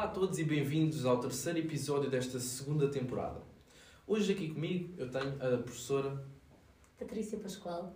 Olá a todos e bem-vindos ao terceiro episódio desta segunda temporada. Hoje aqui comigo eu tenho a professora Patrícia Pascoal.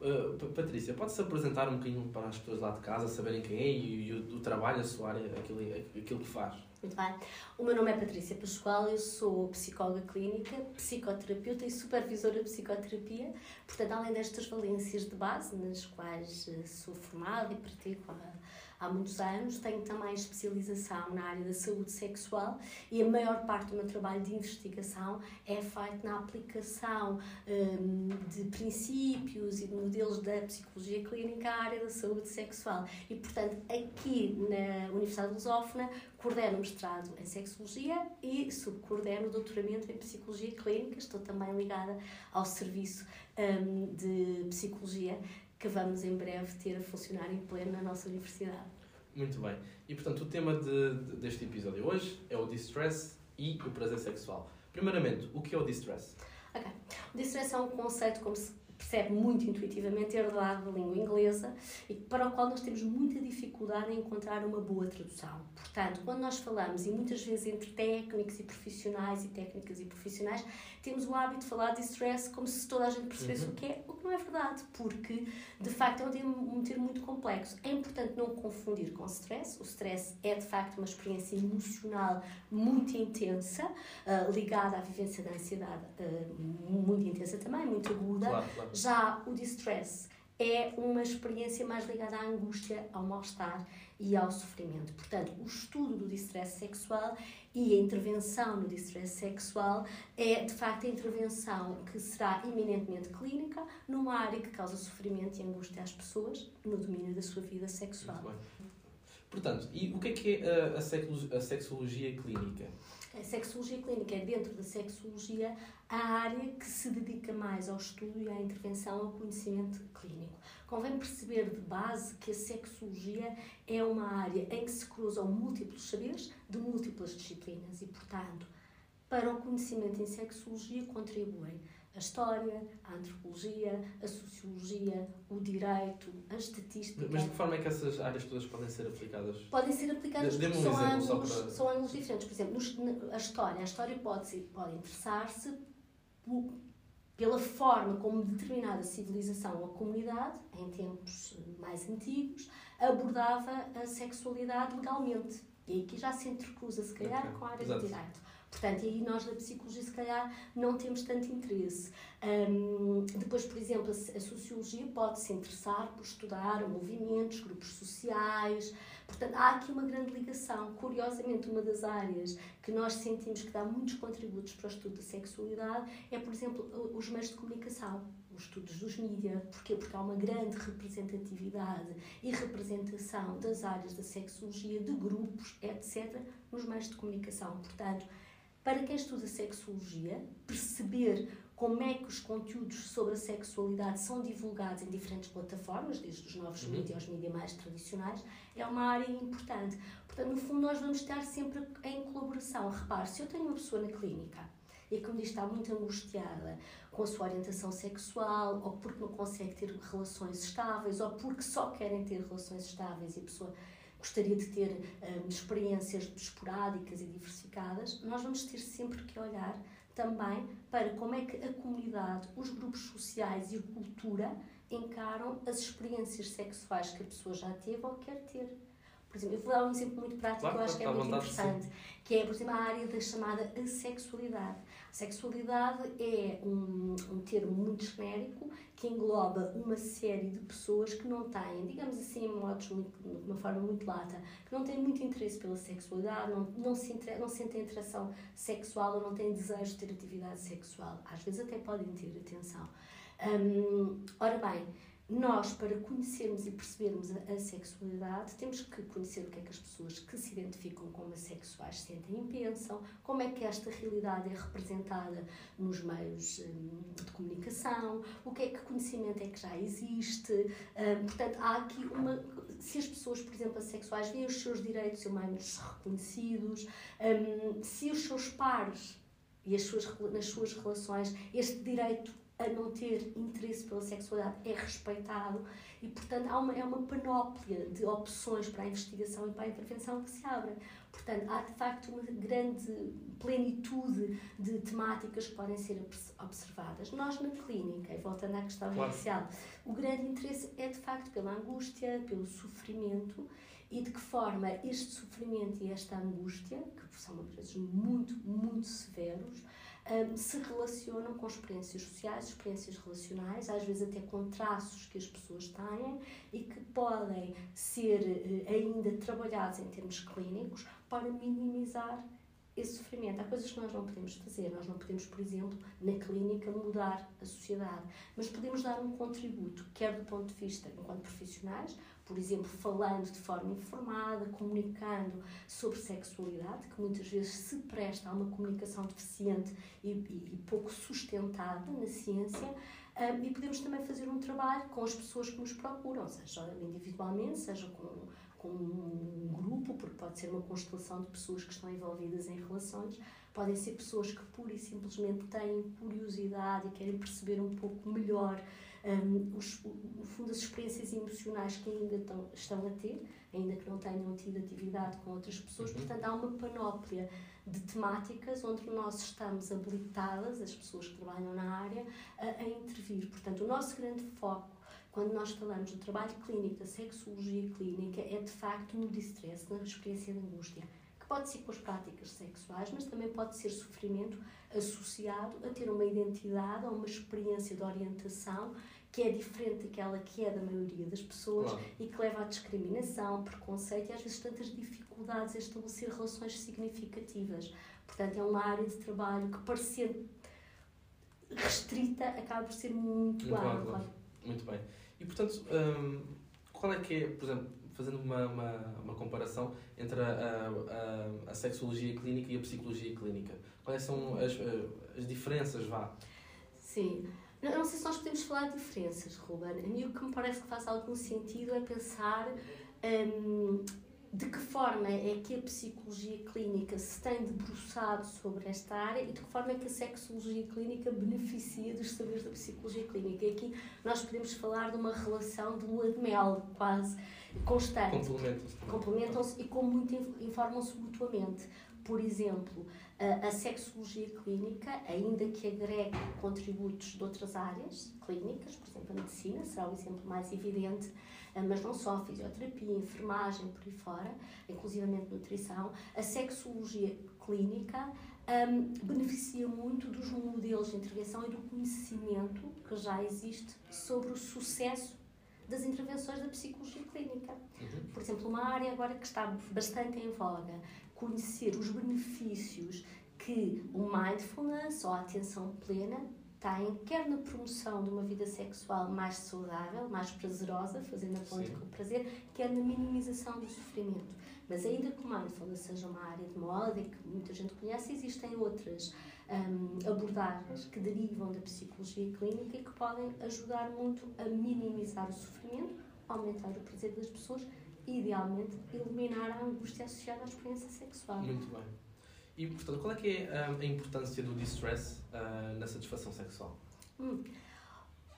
uh, Patrícia. Pode-se apresentar um bocadinho para as pessoas lá de casa saberem quem é e, e o, o trabalho, a sua área, aquilo, aquilo que faz? Muito bem. O meu nome é Patrícia Pascoal, eu sou psicóloga clínica, psicoterapeuta e supervisora de psicoterapia. Portanto, além destas valências de base, nas quais eh, sou formada e pratico há, há muitos anos, tenho também especialização na área da saúde sexual e a maior parte do meu trabalho de investigação é feito na aplicação hum, de princípios e de modelos da psicologia clínica à área da saúde sexual. E, portanto, aqui na Universidade de Lusófona, coordeno o mestrado em Sexologia e subcoordeno o doutoramento em Psicologia Clínica. Estou também ligada ao serviço hum, de Psicologia que vamos em breve ter a funcionar em pleno na nossa universidade. Muito bem. E portanto, o tema de- de- deste episódio hoje é o distress e o prazer sexual. Primeiramente, o que é o distress? Ok. O distress é um conceito, como se percebe muito intuitivamente, herdado da língua inglesa e para o qual nós temos muita dificuldade em encontrar uma boa tradução. Portanto, quando nós falamos, e muitas vezes entre técnicos e profissionais e técnicas e profissionais, temos o hábito de falar de distress como se toda a gente percebesse Uhum. o que é, o que não é verdade, porque de facto é um termo, um termo muito complexo. É importante não confundir com stress. O stress é de facto uma experiência emocional muito intensa, ah, ligada à vivência da ansiedade ah, muito intensa também, muito aguda. Claro, claro. Já o distress é uma experiência mais ligada à angústia, ao mal-estar e ao sofrimento. Portanto, o estudo do distress sexual e a intervenção no distress sexual é, de facto, a intervenção que será eminentemente clínica numa área que causa sofrimento e angústia às pessoas no domínio da sua vida sexual. Portanto, e o que é que é a sexologia clínica? A sexologia clínica é, dentro da sexologia, a área que se dedica mais ao estudo e à intervenção ao conhecimento clínico. Convém perceber de base que a sexologia é uma área em que se cruzam múltiplos saberes de múltiplas disciplinas e, portanto, para o conhecimento em sexologia contribuem a história, a antropologia, a sociologia, o direito, a estatística. Mas de que forma é que essas áreas todas podem ser aplicadas? podem ser aplicadas um são, ângulos, para- são ângulos diferentes. Por exemplo, a história. A história pode, pode interessar-se pela forma como determinada civilização ou comunidade, em tempos mais antigos, abordava a sexualidade legalmente. E aqui já se entrecruza, se calhar, Ok, com a área exato. do direito. Portanto, e aí nós na psicologia, se calhar, não temos tanto interesse. Hum, depois, por exemplo, a, sociologia pode se interessar por estudar movimentos, grupos sociais. Portanto, há aqui uma grande ligação. Curiosamente, uma das áreas que nós sentimos que dá muitos contributos para o estudo da sexualidade é, por exemplo, os meios de comunicação. Os estudos dos mídias. Porquê? Porque há uma grande representatividade e representação das áreas da sexologia, de grupos, etc., nos meios de comunicação. Portanto, para quem estuda sexologia, perceber como é que os conteúdos sobre a sexualidade são divulgados em diferentes plataformas, desde os novos Uhum. mídias aos mídias mais tradicionais, é uma área importante. Portanto, no fundo, nós vamos estar sempre em colaboração. Repare, se eu tenho uma pessoa na clínica e que me diz que está muito angustiada com a sua orientação sexual, ou porque não consegue ter relações estáveis, ou porque só querem ter relações estáveis e a pessoa gostaria de ter hum, experiências esporádicas e diversificadas, nós vamos ter sempre que olhar também para como é que a comunidade, os grupos sociais e a cultura encaram as experiências sexuais que a pessoa já teve ou quer ter. Por exemplo, eu vou dar um exemplo muito prático Claro, que eu acho que é à muito interessante, que é, por exemplo, a área da chamada assexualidade. A sexualidade é um, um termo muito genérico que engloba uma série de pessoas que não têm, digamos assim, modos muito, de uma forma muito lata, que não têm muito interesse pela sexualidade, não, não, se inter, não sentem atração sexual ou não têm desejo de ter atividade sexual. Às vezes até podem ter, atenção. Hum, ora bem, nós, para conhecermos e percebermos a, a sexualidade, temos que conhecer o que é que as pessoas que se identificam como assexuais sentem e pensam, como é que esta realidade é representada nos meios hum, de comunicação, o que é que conhecimento é que já existe. Hum, portanto, há aqui uma. Se as pessoas, por exemplo, assexuais veem os seus direitos humanos reconhecidos, hum, se os seus pares e as suas, nas suas relações este direito a não ter interesse pela sexualidade é respeitado e, portanto, há uma, é uma panóplia de opções para a investigação e para a intervenção que se abre. Portanto, há de facto uma grande plenitude de temáticas que podem ser observadas. Nós, na clínica, e voltando à questão claro. inicial, o grande interesse é de facto pela angústia, pelo sofrimento e de que forma este sofrimento e esta angústia, que são às vezes muito, muito severos, um, se relacionam com experiências sociais, experiências relacionais, às vezes até com traços que as pessoas têm e que podem ser uh, ainda trabalhados em termos clínicos para minimizar esse sofrimento. Há coisas que nós não podemos fazer. Nós não podemos, por exemplo, na clínica mudar a sociedade, mas podemos dar um contributo, quer do ponto de vista enquanto profissionais, por exemplo, falando de forma informada, comunicando sobre sexualidade, que muitas vezes se presta a uma comunicação deficiente e, e, pouco sustentada na ciência. Um, e podemos também fazer um trabalho com as pessoas que nos procuram, seja individualmente, seja com, com um grupo, porque pode ser uma constelação de pessoas que estão envolvidas em relações, podem ser pessoas que pura e simplesmente têm curiosidade e querem perceber um pouco melhor um, os, no fundo, as experiências emocionais que ainda estão, estão a ter, ainda que não tenham tido atividade com outras pessoas. Uhum. Portanto, há uma panóplia de temáticas onde nós estamos habilitadas, as pessoas que trabalham na área, a, a intervir. Portanto, o nosso grande foco quando nós falamos do trabalho clínico, da sexologia clínica, é de facto no distress, na experiência de angústia, que pode ser com as práticas sexuais, mas também pode ser sofrimento associado a ter uma identidade ou uma experiência de orientação que é diferente daquela que é da maioria das pessoas claro. e que leva à discriminação, preconceito e às vezes tantas dificuldades em estabelecer relações significativas. Portanto, é uma área de trabalho que, parecer restrita, acaba por ser muito, muito ampla. Muito bem. E, portanto, hum, qual é que é, por exemplo, fazendo uma, uma, uma comparação entre a, a, a, sexologia clínica e a psicologia clínica, quais são as, as diferenças, vá? Sim. Eu não sei se nós podemos falar de diferenças, Ruben. A mim o que me parece que faz algum sentido é pensar um, de que forma é que a psicologia clínica se tem debruçado sobre esta área e de que forma é que a sexologia clínica beneficia dos saberes da psicologia clínica. E aqui nós podemos falar de uma relação de lua de mel, quase constante. Complementam-se. Complementam-se e como muito informam-se mutuamente. Por exemplo, a, sexologia clínica, ainda que agregue contributos de outras áreas clínicas, por exemplo, a medicina será o exemplo mais evidente, eh, mas não só, fisioterapia, enfermagem, por aí fora, inclusivamente nutrição, a sexologia clínica um, beneficia muito dos modelos de intervenção e do conhecimento que já existe sobre o sucesso das intervenções da psicologia clínica. Uhum. Por exemplo, uma área agora que está bastante em voga, conhecer os benefícios que o mindfulness ou a atenção plena tem, quer na promoção de uma vida sexual mais saudável, mais prazerosa, fazendo a ponte com o prazer, quer na minimização do sofrimento. Mas ainda que o mindfulness seja uma área de moda e que muita gente conhece, existem outras um, abordagens que derivam da psicologia clínica e que podem ajudar muito a minimizar o sofrimento, aumentar o prazer das pessoas idealmente, eliminar a angústia associada à experiência sexual. Muito bem. E, portanto, qual é que é a, a importância do distress uh, na satisfação sexual? Hum.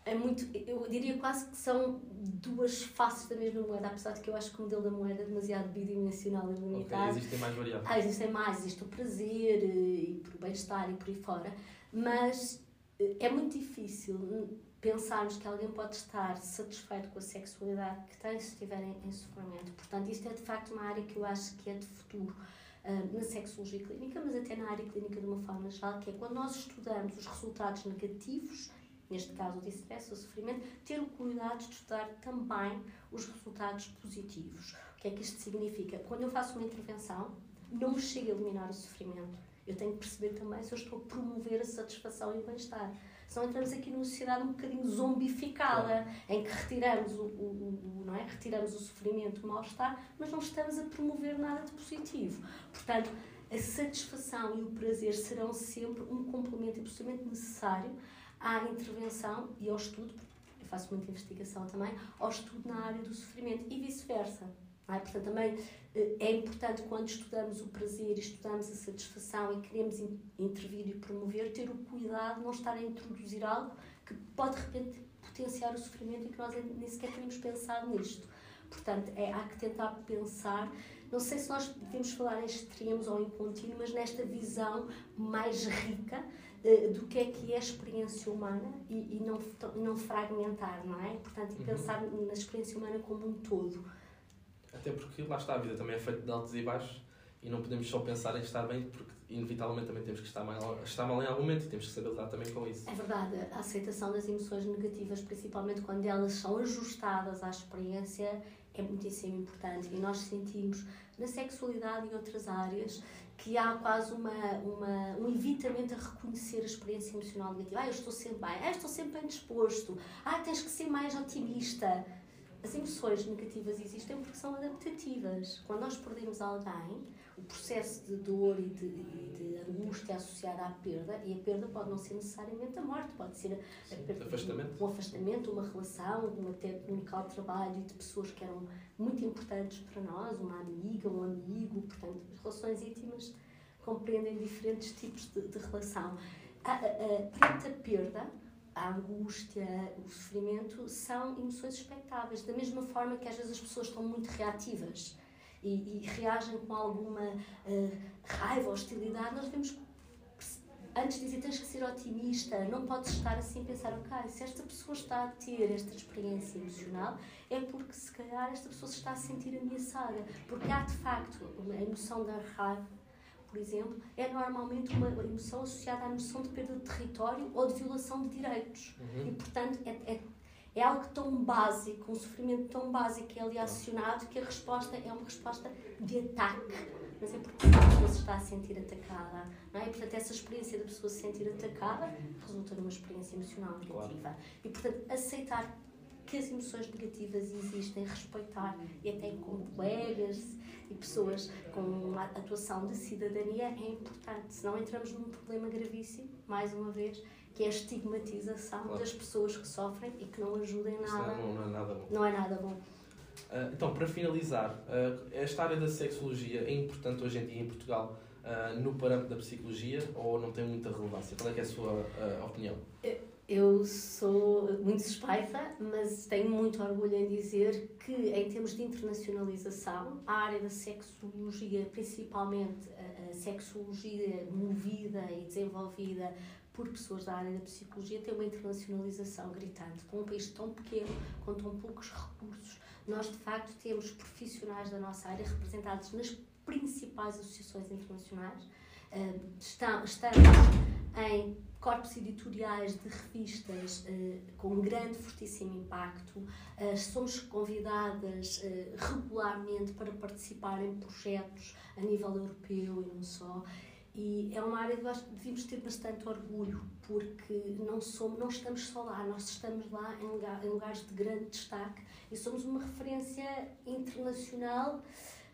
É muito, eu diria quase que são duas faces da mesma moeda, apesar de que eu acho que o modelo da moeda é demasiado bidimensional e limitado. Okay, existem mais variáveis. Ah, existem mais, existe o prazer eh, e o bem-estar e por aí fora, mas eh, é muito difícil pensarmos que alguém pode estar satisfeito com a sexualidade que tem se estiver em, em sofrimento. Portanto, isto é de facto uma área que eu acho que é de futuro uh, na sexologia clínica, mas até na área clínica de uma forma geral, que é quando nós estudamos os resultados negativos, neste caso o distress, o sofrimento, ter o cuidado de estudar também os resultados positivos. O que é que isto significa? Quando eu faço uma intervenção, não me chega a eliminar o sofrimento. Eu tenho que perceber também se eu estou a promover a satisfação e o bem-estar. Senão entramos aqui numa sociedade um bocadinho zombificada, em que retiramos o, o, o, não é? retiramos o sofrimento, o mal-estar, mas não estamos a promover nada de positivo. Portanto, a satisfação e o prazer serão sempre um complemento absolutamente necessário à intervenção e ao estudo, eu faço muita investigação também, ao estudo na área do sofrimento e vice-versa. É? Portanto, também eh, é importante quando estudamos o prazer, estudamos a satisfação e queremos intervir e promover, ter o cuidado de não estar a introduzir algo que pode de repente potenciar o sofrimento e que nós nem sequer tínhamos pensado nisto. Portanto, é, há que tentar pensar. Não sei se nós devemos falar em extremos ou em contínuo, mas nesta visão mais rica uh, do que é que é a experiência humana e, e não, não fragmentar, não é? Portanto, e uhum. pensar na experiência humana como um todo. Até porque lá está, a vida também é feita de altos e baixos e não podemos só pensar em estar bem, porque inevitavelmente também temos que estar mal, estar mal em algum momento e temos que saber lidar também com isso. É verdade, a aceitação das emoções negativas, principalmente quando elas são ajustadas à experiência, é muitíssimo importante. E nós sentimos na sexualidade e outras áreas que há quase uma, uma, um evitamento a reconhecer a experiência emocional negativa. Ah, eu estou sempre bem, ah, estou sempre bem disposto, ah, tens que ser mais otimista. As emoções negativas existem porque são adaptativas. Quando nós perdemos alguém, o processo de dor e de, e de angústia associada à perda, e a perda pode não ser necessariamente a morte, pode ser a, a perda afastamento. um afastamento, uma relação, um até um local de trabalho e de pessoas que eram muito importantes para nós, uma amiga, um amigo, portanto, as relações íntimas compreendem diferentes tipos de, de relação. A, a, a, perante a perda, a angústia, o sofrimento são emoções expectáveis, da mesma forma que às vezes as pessoas estão muito reativas e, e reagem com alguma uh, raiva, hostilidade, nós devemos antes de dizer tens que ser otimista, não podes estar assim pensar, ok, se esta pessoa está a ter esta experiência emocional, é porque se calhar esta pessoa se está a sentir ameaçada. Porque há de facto a emoção da raiva, por exemplo, é normalmente uma emoção associada à noção de perda de território ou de violação de direitos. Uhum. E portanto é, é é algo tão básico, um sofrimento tão básico que é ali acionado que a resposta é uma resposta de ataque. Mas é porque a pessoa se está a sentir atacada. Não é? E, portanto, essa experiência da pessoa se sentir atacada resulta numa experiência emocional negativa. Claro. E, portanto, aceitar que as emoções negativas existem, respeitar e até com colegas e pessoas com atuação de cidadania é importante. Senão entramos num problema gravíssimo, mais uma vez, que é a estigmatização claro. das pessoas que sofrem e que não ajudam em nada. Não, não, é nada bom. Não é nada bom. Uh, então, para finalizar, uh, esta área da sexologia é importante hoje em dia em Portugal uh, no parâmetro da psicologia ou não tem muita relevância? Qual é, é a sua opinião? Eu sou muito suspeita, mas tenho muito orgulho em dizer que, em termos de internacionalização, a área da sexologia, principalmente a, sexologia movida e desenvolvida por pessoas da área da psicologia tem uma internacionalização gritante. Com um país tão pequeno, com tão poucos recursos, nós de facto temos profissionais da nossa área representados nas principais associações internacionais. Estamos em corpos editoriais de revistas com um grande, fortíssimo impacto. somos convidadas regularmente para participar em projetos a nível europeu e não só. E é uma área que nós devíamos ter bastante orgulho, porque não, somos, não estamos só lá, nós estamos lá em, lugar, em lugares de grande destaque e somos uma referência internacional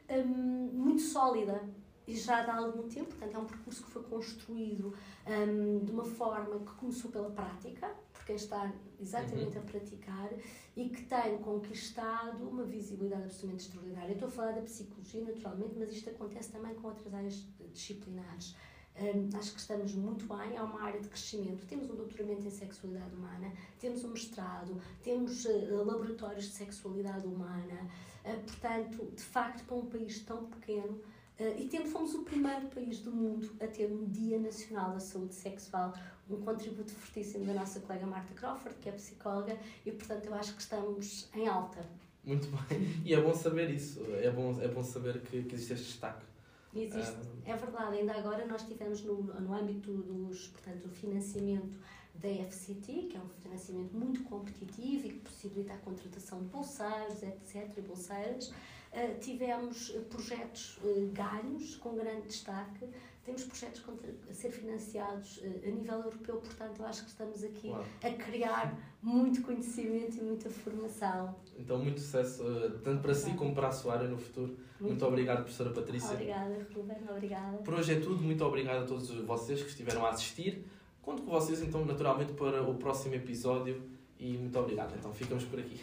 hum, muito sólida e já há algum tempo, portanto é um percurso que foi construído hum, de uma forma que começou pela prática, por quem está exatamente uhum. a praticar e que tem conquistado uma visibilidade absolutamente extraordinária. Eu estou a falar da psicologia, naturalmente, mas isto acontece também com outras áreas disciplinares. Um, acho que estamos muito bem, é uma área de crescimento. Temos um doutoramento em sexualidade humana, temos um mestrado, temos uh, laboratórios de sexualidade humana. Uh, portanto, de facto, para um país tão pequeno, e temos, fomos o primeiro país do mundo a ter um Dia Nacional da Saúde Sexual, um contributo fortíssimo da nossa colega Marta Crawford, que é psicóloga, e portanto eu acho que estamos em alta. Muito bem, e é bom saber isso, é bom, é bom saber que, que existe este destaque. Existe, ah. é verdade. Ainda agora nós tivemos no, no âmbito dos, portanto, do financiamento da FCT, que é um financiamento muito competitivo e que possibilita a contratação de bolseiros, etc., e bolseiras. Uh, tivemos projetos uh, ganhos com grande destaque. Temos projetos a ser financiados uh, a nível europeu, portanto, eu acho que estamos aqui claro. a criar muito conhecimento e muita formação. Então, muito sucesso, tanto para si como para a sua área no futuro. Muito, muito obrigado, professora Patrícia. Obrigada, Ruben, obrigada. Por hoje é tudo. Muito obrigado a todos vocês que estiveram a assistir. Conto com vocês, então, naturalmente, para o próximo episódio. E muito obrigado. Então, ficamos por aqui.